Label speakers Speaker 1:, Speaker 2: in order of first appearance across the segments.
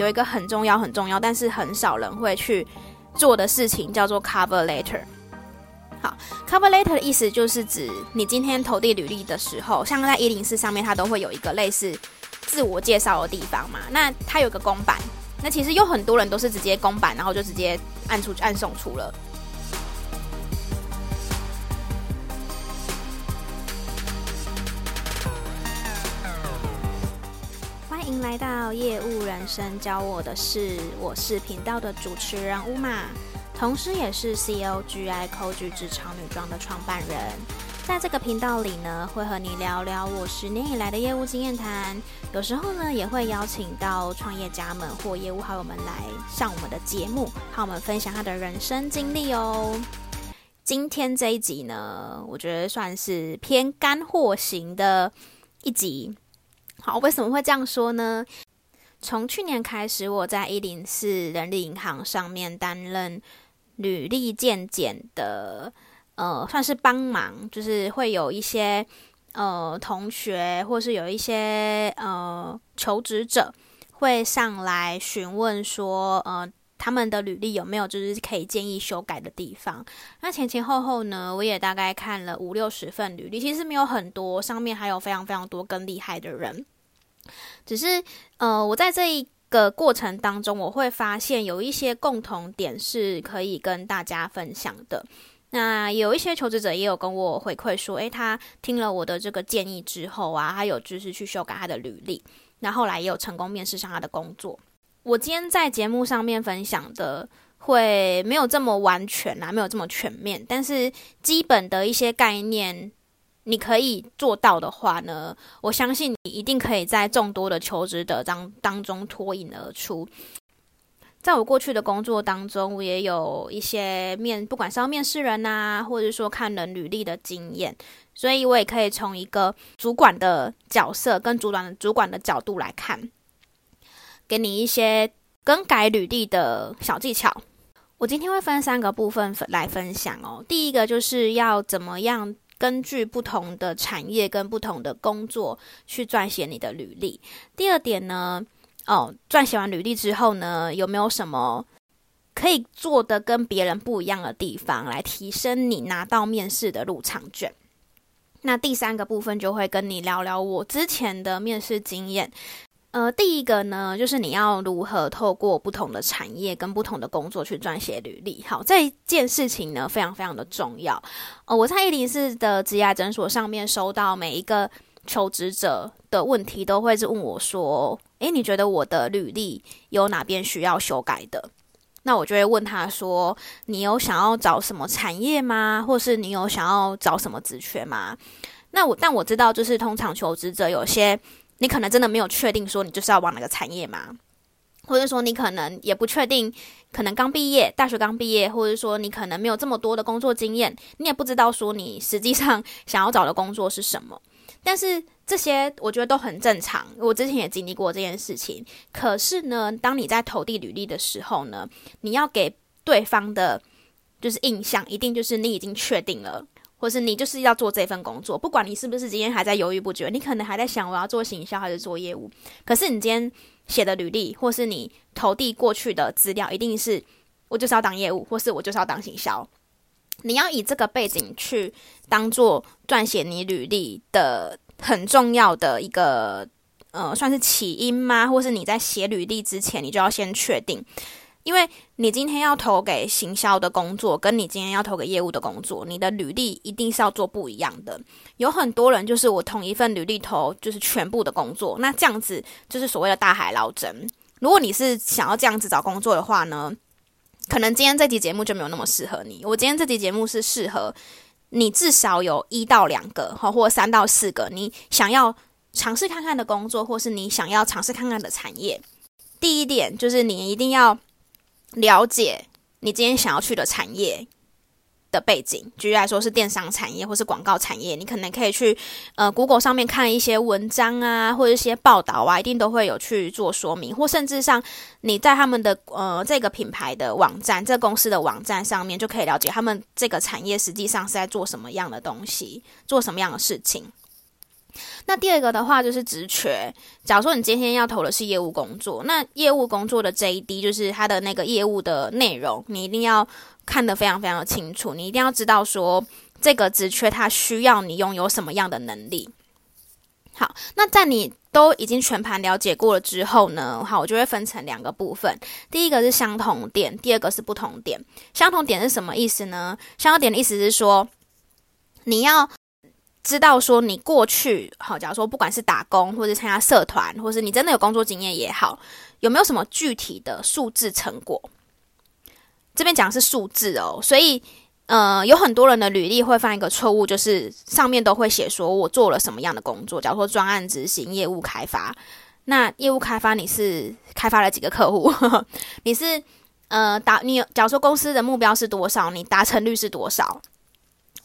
Speaker 1: 有一个很重要很重要，但是很少人会去做的事情，叫做 cover letter。好，cover letter 的意思就是指你今天投递履历的时候，像在一零四上面，它都会有一个类似自我介绍的地方嘛。那它有个公版，那其实有很多人都是直接公版，然后就直接按出按送出了。来到业务人生教我的事，我是频道的主持人乌玛，同时也是 COGI 扣具职场女装的创办人。在这个频道里呢，会和你聊聊我十年以来的业务经验谈，有时候呢，也会邀请到创业家们或业务好友们来上我们的节目，和我们分享他的人生经历哦。今天这一集呢，我觉得算是偏干货型的一集。好，为什么会这样说呢？从去年开始，我在一零四人力银行上面担任履历健检的，呃，算是帮忙，就是会有一些呃同学，或是有一些呃求职者会上来询问说，呃，他们的履历有没有就是可以建议修改的地方。那前前后后呢，我也大概看了五六十份履历，其实没有很多，上面还有非常非常多更厉害的人。只是，呃，我在这一个过程当中，我会发现有一些共同点是可以跟大家分享的。那有一些求职者也有跟我回馈说，诶，他听了我的这个建议之后啊，他有就是去修改他的履历，那后来也有成功面试上他的工作。我今天在节目上面分享的会没有这么完全啊，没有这么全面，但是基本的一些概念。你可以做到的话呢，我相信你一定可以在众多的求职者当当中脱颖而出。在我过去的工作当中，我也有一些面，不管是要面试人呐，或者说看人履历的经验，所以我也可以从一个主管的角色跟主管主管的角度来看，给你一些更改履历的小技巧。我今天会分三个部分来分享哦。第一个就是要怎么样。根据不同的产业跟不同的工作去撰写你的履历。第二点呢，哦，撰写完履历之后呢，有没有什么可以做的跟别人不一样的地方，来提升你拿到面试的入场券？那第三个部分就会跟你聊聊我之前的面试经验。呃，第一个呢，就是你要如何透过不同的产业跟不同的工作去撰写履历。好，这件事情呢，非常非常的重要。呃，我在一零四的职涯诊所上面收到每一个求职者的问题，都会是问我说：“诶，你觉得我的履历有哪边需要修改的？”那我就会问他说：“你有想要找什么产业吗？或是你有想要找什么职缺吗？”那我但我知道，就是通常求职者有些。你可能真的没有确定说你就是要往哪个产业吗？或者说你可能也不确定，可能刚毕业，大学刚毕业，或者说你可能没有这么多的工作经验，你也不知道说你实际上想要找的工作是什么。但是这些我觉得都很正常，我之前也经历过这件事情。可是呢，当你在投递履历的时候呢，你要给对方的，就是印象，一定就是你已经确定了。或是你就是要做这份工作，不管你是不是今天还在犹豫不决，你可能还在想我要做行销还是做业务。可是你今天写的履历，或是你投递过去的资料，一定是我就是要当业务，或是我就是要当行销。你要以这个背景去当做撰写你履历的很重要的一个呃，算是起因吗？或是你在写履历之前，你就要先确定。因为你今天要投给行销的工作，跟你今天要投给业务的工作，你的履历一定是要做不一样的。有很多人就是我同一份履历投就是全部的工作，那这样子就是所谓的大海捞针。如果你是想要这样子找工作的话呢，可能今天这集节目就没有那么适合你。我今天这集节目是适合你至少有一到两个，或三到四个你想要尝试看看的工作，或是你想要尝试看看的产业。第一点就是你一定要。了解你今天想要去的产业的背景，举例来说是电商产业或是广告产业，你可能可以去呃 Google 上面看一些文章啊，或者一些报道啊，一定都会有去做说明，或甚至上你在他们的呃这个品牌的网站、这公司的网站上面就可以了解他们这个产业实际上是在做什么样的东西，做什么样的事情。那第二个的话就是职缺。假如说你今天要投的是业务工作，那业务工作的 JD 就是它的那个业务的内容，你一定要看得非常非常的清楚。你一定要知道说这个职缺它需要你拥有什么样的能力。好，那在你都已经全盘了解过了之后呢，好，我就会分成两个部分。第一个是相同点，第二个是不同点。相同点是什么意思呢？相同点的意思是说，你要。知道说你过去好，假如说不管是打工，或者参加社团，或是你真的有工作经验也好，有没有什么具体的数字成果？这边讲的是数字哦，所以呃，有很多人的履历会犯一个错误，就是上面都会写说我做了什么样的工作，假如说专案执行、业务开发，那业务开发你是开发了几个客户？你是呃达你假如说公司的目标是多少，你达成率是多少？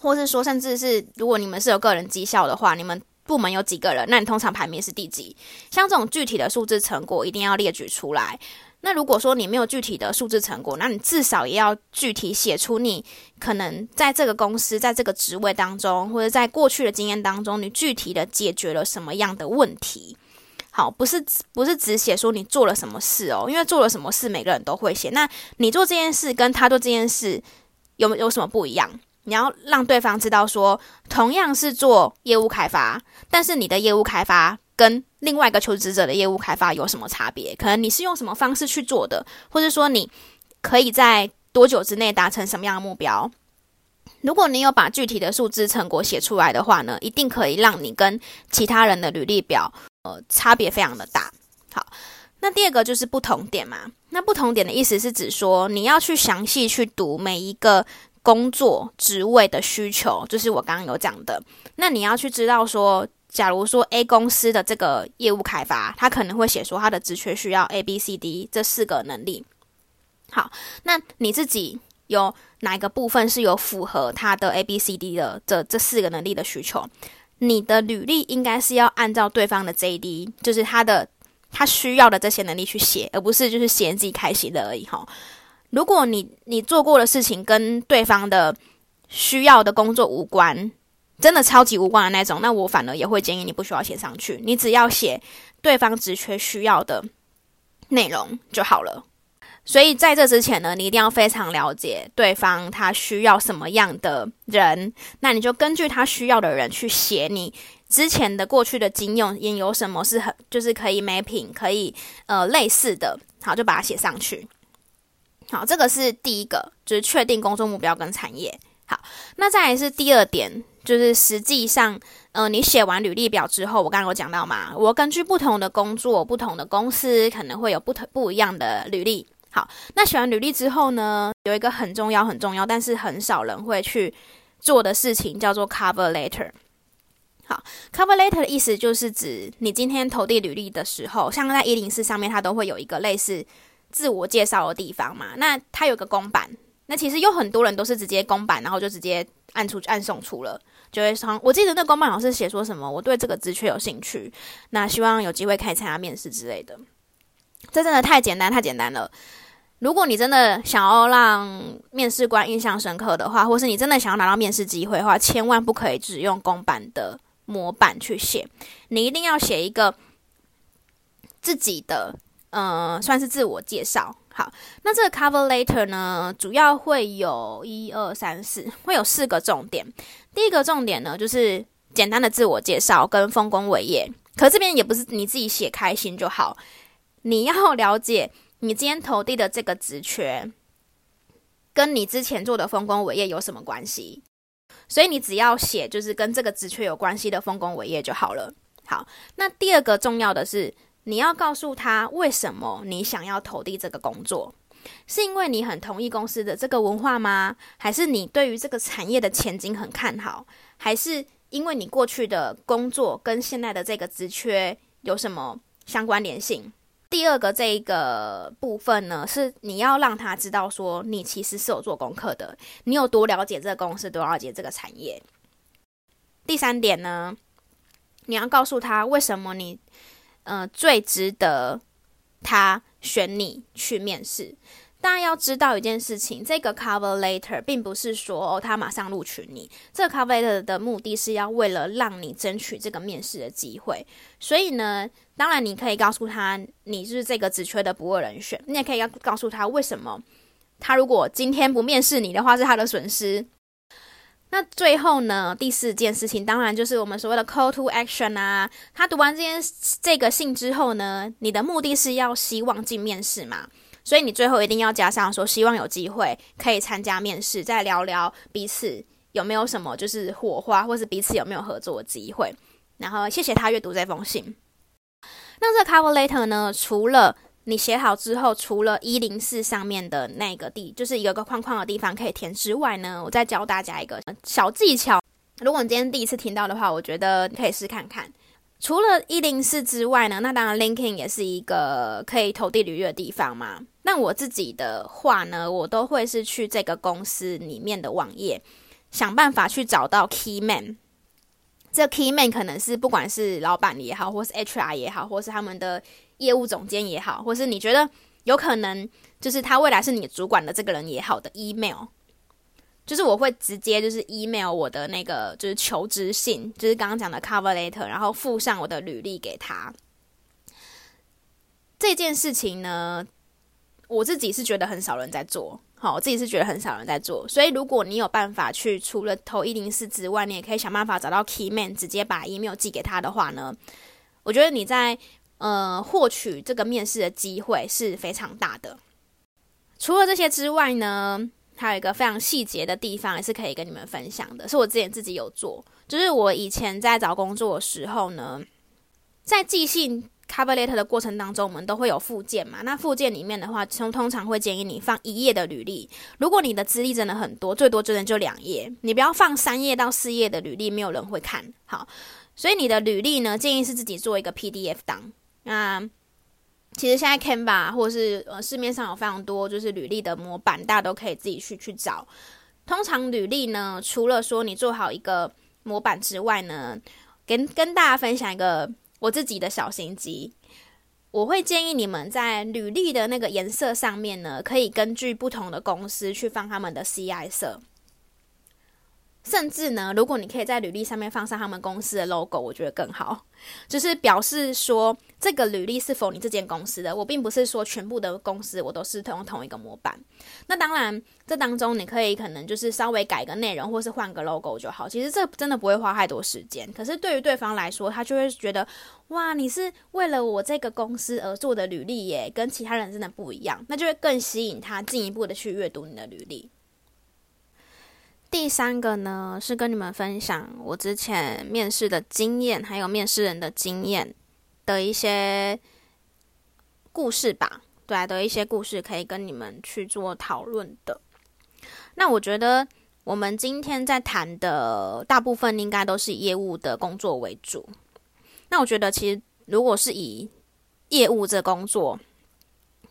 Speaker 1: 或是说，甚至是如果你们是有个人绩效的话，你们部门有几个人？那你通常排名是第几？像这种具体的数字成果，一定要列举出来。那如果说你没有具体的数字成果，那你至少也要具体写出你可能在这个公司，在这个职位当中，或者在过去的经验当中，你具体的解决了什么样的问题？好，不是不是只写说你做了什么事哦，因为做了什么事每个人都会写。那你做这件事跟他做这件事有有什么不一样？你要让对方知道说，同样是做业务开发，但是你的业务开发跟另外一个求职者的业务开发有什么差别？可能你是用什么方式去做的，或者说你可以在多久之内达成什么样的目标？如果你有把具体的数字成果写出来的话呢，一定可以让你跟其他人的履历表呃差别非常的大。好，那第二个就是不同点嘛。那不同点的意思是指说，你要去详细去读每一个。工作职位的需求，就是我刚刚有讲的。那你要去知道说，假如说 A 公司的这个业务开发，他可能会写说他的职缺需要 A、B、C、D 这四个能力。好，那你自己有哪一个部分是有符合他的 A、B、C、D 的这这四个能力的需求？你的履历应该是要按照对方的 JD，就是他的他需要的这些能力去写，而不是就是写自己开心的而已哈。如果你你做过的事情跟对方的需要的工作无关，真的超级无关的那种，那我反而也会建议你不需要写上去，你只要写对方职缺需要的内容就好了。所以在这之前呢，你一定要非常了解对方他需要什么样的人，那你就根据他需要的人去写你之前的过去的经验，也有什么是很就是可以 mapping 可以呃类似的，好，就把它写上去。好，这个是第一个，就是确定工作目标跟产业。好，那再来是第二点，就是实际上，呃，你写完履历表之后，我刚刚有讲到嘛，我根据不同的工作、不同的公司，可能会有不同不一样的履历。好，那写完履历之后呢，有一个很重要、很重要，但是很少人会去做的事情，叫做 cover letter。好，cover letter 的意思就是指你今天投递履历的时候，像在一零四上面，它都会有一个类似。自我介绍的地方嘛，那它有个公版，那其实有很多人都是直接公版，然后就直接按出按送出了，就会说，我记得那公版好像是写说什么，我对这个职缺有兴趣，那希望有机会可以参加面试之类的。这真的太简单太简单了。如果你真的想要让面试官印象深刻的话，或是你真的想要拿到面试机会的话，千万不可以只用公版的模板去写，你一定要写一个自己的。嗯，算是自我介绍。好，那这个 cover letter 呢，主要会有一二三四，会有四个重点。第一个重点呢，就是简单的自我介绍跟丰功伟业。可这边也不是你自己写开心就好，你要了解你今天投递的这个职缺，跟你之前做的丰功伟业有什么关系。所以你只要写就是跟这个职缺有关系的丰功伟业就好了。好，那第二个重要的是。你要告诉他为什么你想要投递这个工作，是因为你很同意公司的这个文化吗？还是你对于这个产业的前景很看好？还是因为你过去的工作跟现在的这个职缺有什么相关联性？第二个这一个部分呢，是你要让他知道说你其实是有做功课的，你有多了解这个公司，多了解这个产业。第三点呢，你要告诉他为什么你。呃，最值得他选你去面试。大家要知道一件事情，这个 cover letter 并不是说哦，他马上录取你。这个 cover letter 的目的是要为了让你争取这个面试的机会。所以呢，当然你可以告诉他你是这个职缺的不二人选，你也可以要告诉他为什么他如果今天不面试你的话是他的损失。那最后呢，第四件事情当然就是我们所谓的 call to action 啊。他读完这件这个信之后呢，你的目的是要希望进面试嘛？所以你最后一定要加上说，希望有机会可以参加面试，再聊聊彼此有没有什么就是火花，或是彼此有没有合作的机会。然后谢谢他阅读这封信。那这 cover letter 呢，除了你写好之后，除了一零四上面的那个地，就是一个个框框的地方可以填之外呢，我再教大家一个小技巧。如果你今天第一次听到的话，我觉得你可以试看看。除了一零四之外呢，那当然 LinkedIn 也是一个可以投递履历的地方嘛。那我自己的话呢，我都会是去这个公司里面的网页，想办法去找到 Key Man。这 Key Man 可能是不管是老板也好，或是 HR 也好，或是他们的业务总监也好，或是你觉得有可能就是他未来是你主管的这个人也好的 email。就是我会直接就是 email 我的那个就是求职信，就是刚刚讲的 cover letter，然后附上我的履历给他。这件事情呢，我自己是觉得很少人在做，好，我自己是觉得很少人在做。所以如果你有办法去除了投一零四之外，你也可以想办法找到 key man，直接把 email 寄给他的话呢，我觉得你在呃获取这个面试的机会是非常大的。除了这些之外呢，还有一个非常细节的地方，也是可以跟你们分享的，是我之前自己有做，就是我以前在找工作的时候呢，在寄信 cover letter 的过程当中，我们都会有附件嘛。那附件里面的话，通通常会建议你放一页的履历。如果你的资历真的很多，最多真的就两页，你不要放三页到四页的履历，没有人会看好。所以你的履历呢，建议是自己做一个 PDF 档。那其实现在 Canva 或是呃市面上有非常多就是履历的模板，大家都可以自己去去找。通常履历呢，除了说你做好一个模板之外呢，跟跟大家分享一个我自己的小心机，我会建议你们在履历的那个颜色上面呢，可以根据不同的公司去放他们的 CI 色。甚至呢，如果你可以在履历上面放上他们公司的 logo，我觉得更好，就是表示说这个履历是否你这间公司的。我并不是说全部的公司我都是用同一个模板。那当然，这当中你可以可能就是稍微改个内容，或是换个 logo 就好。其实这真的不会花太多时间。可是对于对方来说，他就会觉得哇，你是为了我这个公司而做的履历耶，跟其他人真的不一样，那就会更吸引他进一步的去阅读你的履历。第三个呢，是跟你们分享我之前面试的经验，还有面试人的经验的一些故事吧。对，的一些故事可以跟你们去做讨论的。那我觉得我们今天在谈的大部分应该都是业务的工作为主。那我觉得其实如果是以业务这工作，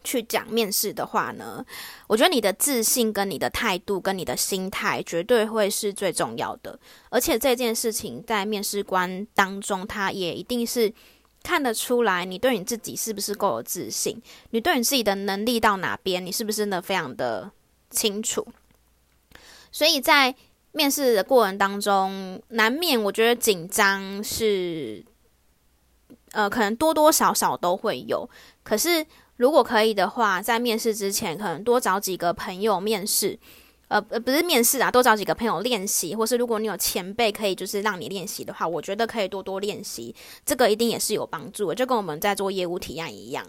Speaker 1: 去讲面试的话呢，我觉得你的自信跟你的态度跟你的心态绝对会是最重要的。而且这件事情在面试官当中，他也一定是看得出来你对你自己是不是够有自信，你对你自己的能力到哪边，你是不是真的非常的清楚。所以在面试的过程当中，难免我觉得紧张是，呃，可能多多少少都会有，可是。如果可以的话，在面试之前，可能多找几个朋友面试，呃呃，不是面试啊，多找几个朋友练习，或是如果你有前辈可以就是让你练习的话，我觉得可以多多练习，这个一定也是有帮助的，就跟我们在做业务提案一样。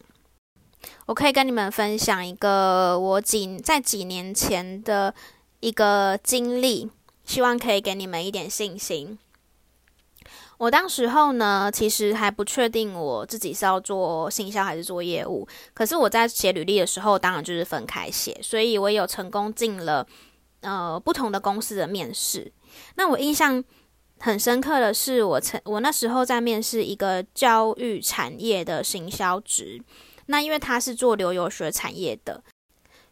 Speaker 1: 我可以跟你们分享一个我几在几年前的一个经历，希望可以给你们一点信心。我当时候呢，其实还不确定我自己是要做行销还是做业务。可是我在写履历的时候，当然就是分开写，所以我有成功进了呃不同的公司的面试。那我印象很深刻的是，我曾我那时候在面试一个教育产业的行销职。那因为他是做留游学产业的，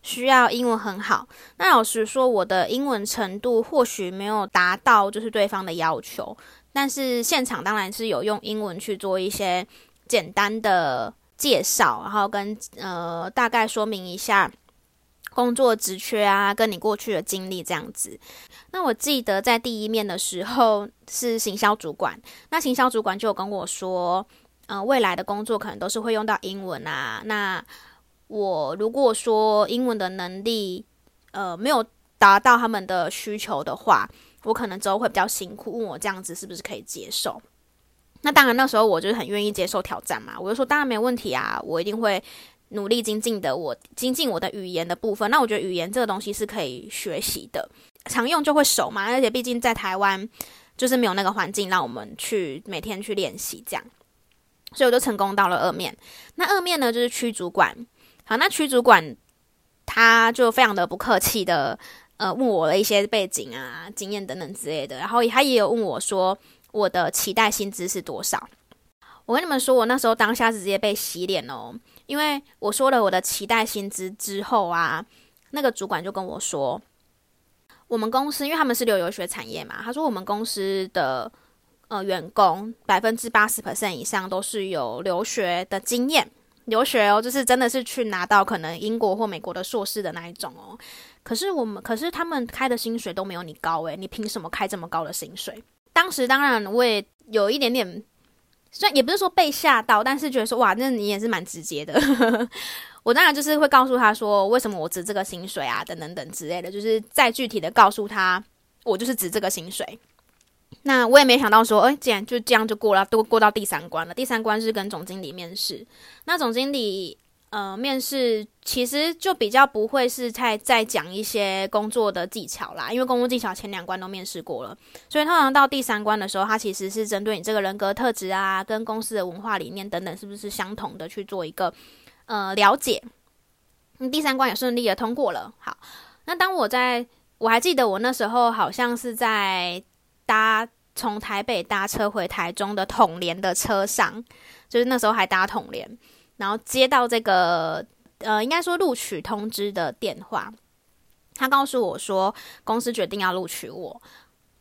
Speaker 1: 需要英文很好。那老实说，我的英文程度或许没有达到就是对方的要求。但是现场当然是有用英文去做一些简单的介绍，然后跟呃大概说明一下工作职缺啊，跟你过去的经历这样子。那我记得在第一面的时候是行销主管，那行销主管就有跟我说，呃，未来的工作可能都是会用到英文啊。那我如果说英文的能力，呃，没有达到他们的需求的话，我可能之后会比较辛苦。问我这样子是不是可以接受？那当然，那时候我就是很愿意接受挑战嘛。我就说，当然没问题啊，我一定会。努力精进的我，精进我的语言的部分。那我觉得语言这个东西是可以学习的，常用就会熟嘛。而且毕竟在台湾，就是没有那个环境让我们去每天去练习这样，所以我就成功到了二面。那二面呢，就是区主管。好，那区主管他就非常的不客气的，呃，问我的一些背景啊、经验等等之类的。然后他也有问我说，我的期待薪资是多少？我跟你们说，我那时候当下是直接被洗脸哦。因为我说了我的期待薪资之后啊，那个主管就跟我说，我们公司因为他们是留游学产业嘛，他说我们公司的呃员工百分之八十 percent 以上都是有留学的经验，留学哦，就是真的是去拿到可能英国或美国的硕士的那一种哦。可是我们，可是他们开的薪水都没有你高诶，你凭什么开这么高的薪水？当时当然我也有一点点。虽然也不是说被吓到，但是觉得说哇，那你也是蛮直接的。我当然就是会告诉他说，为什么我值这个薪水啊，等等等之类的，就是再具体的告诉他，我就是值这个薪水。那我也没想到说，哎，竟然就这样就过了，都过到第三关了。第三关是跟总经理面试，那总经理。呃，面试其实就比较不会是太在讲一些工作的技巧啦，因为工作技巧前两关都面试过了，所以通常到第三关的时候，他其实是针对你这个人格特质啊，跟公司的文化理念等等是不是相同的去做一个呃了解。第三关也顺利的通过了。好，那当我在我还记得我那时候好像是在搭从台北搭车回台中的统联的车上，就是那时候还搭统联。然后接到这个呃，应该说录取通知的电话，他告诉我说公司决定要录取我，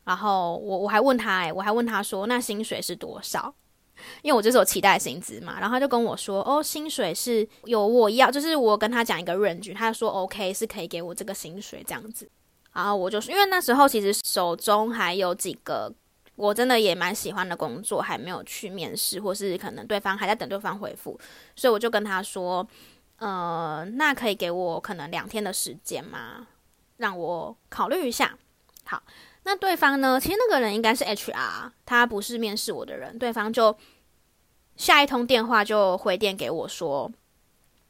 Speaker 1: 然后我我还问他，哎，我还问他说那薪水是多少？因为我就是有期待薪资嘛，然后他就跟我说，哦，薪水是有我要，就是我跟他讲一个 range，他说 OK 是可以给我这个薪水这样子，然后我就是，因为那时候其实手中还有几个。我真的也蛮喜欢的工作，还没有去面试，或是可能对方还在等对方回复，所以我就跟他说，呃，那可以给我可能两天的时间吗？让我考虑一下。好，那对方呢？其实那个人应该是 HR，他不是面试我的人。对方就下一通电话就回电给我说，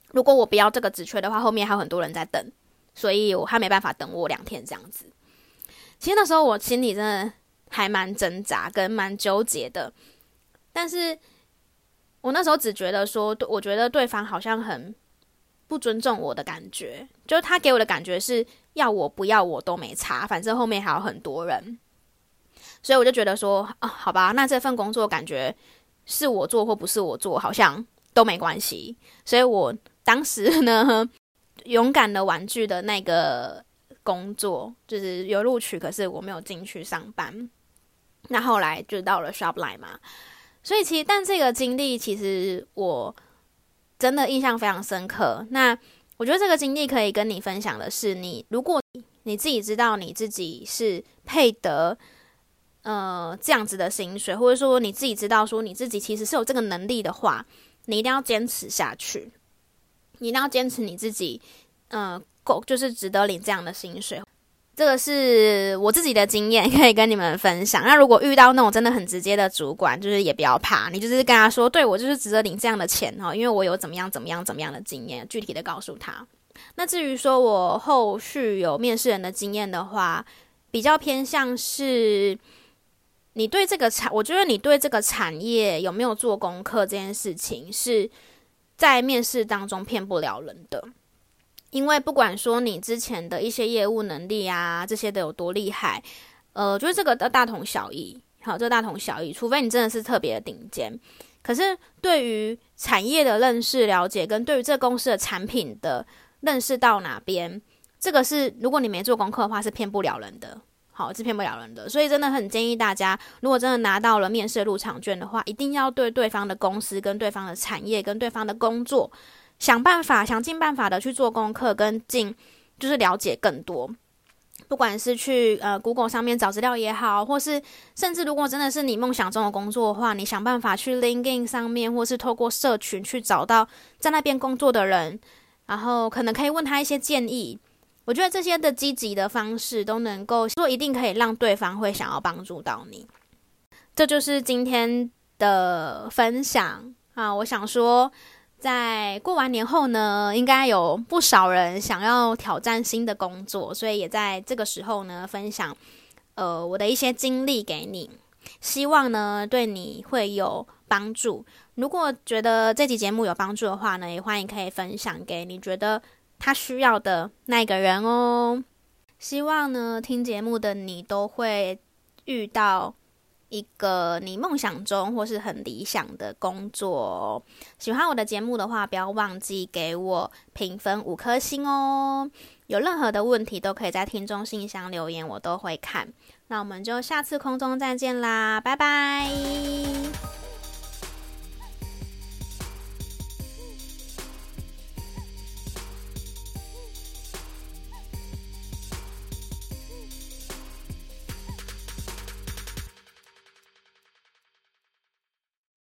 Speaker 1: 如果我不要这个职缺的话，后面还有很多人在等，所以我还没办法等我两天这样子。其实那时候我心里真的。还蛮挣扎跟蛮纠结的，但是我那时候只觉得说，我觉得对方好像很不尊重我的感觉，就是他给我的感觉是要我不要我都没差，反正后面还有很多人，所以我就觉得说，啊，好吧，那这份工作感觉是我做或不是我做，好像都没关系，所以我当时呢，勇敢的玩具的那个工作，就是有录取，可是我没有进去上班。那后来就到了 Shopline 嘛，所以其实但这个经历其实我真的印象非常深刻。那我觉得这个经历可以跟你分享的是，你如果你自己知道你自己是配得呃这样子的薪水，或者说你自己知道说你自己其实是有这个能力的话，你一定要坚持下去，你一定要坚持你自己，呃，够就是值得领这样的薪水。这个是我自己的经验，可以跟你们分享。那如果遇到那种真的很直接的主管，就是也不要怕，你就是跟他说，对，我就是值得领这样的钱哈，因为我有怎么样怎么样怎么样的经验，具体的告诉他。那至于说我后续有面试人的经验的话，比较偏向是你对这个产，我觉得你对这个产业有没有做功课这件事情，是在面试当中骗不了人的。因为不管说你之前的一些业务能力啊，这些的有多厉害，呃，就是这个的大同小异。好，这大同小异，除非你真的是特别的顶尖。可是对于产业的认识、了解，跟对于这公司的产品的认识到哪边，这个是如果你没做功课的话，是骗不了人的。好，是骗不了人的。所以真的很建议大家，如果真的拿到了面试入场券的话，一定要对对方的公司、跟对方的产业、跟对方的工作。想办法，想尽办法的去做功课，跟进就是了解更多。不管是去呃 Google 上面找资料也好，或是甚至如果真的是你梦想中的工作的话，你想办法去 LinkedIn 上面，或是透过社群去找到在那边工作的人，然后可能可以问他一些建议。我觉得这些的积极的方式都能够说一定可以让对方会想要帮助到你。这就是今天的分享啊，我想说。在过完年后呢，应该有不少人想要挑战新的工作，所以也在这个时候呢，分享呃我的一些经历给你，希望呢对你会有帮助。如果觉得这集节目有帮助的话呢，也欢迎可以分享给你觉得他需要的那个人哦。希望呢听节目的你都会遇到。一个你梦想中或是很理想的工作哦，喜欢我的节目的话，不要忘记给我评分五颗星哦。有任何的问题都可以在听众信箱留言，我都会看。那我们就下次空中再见啦，拜拜。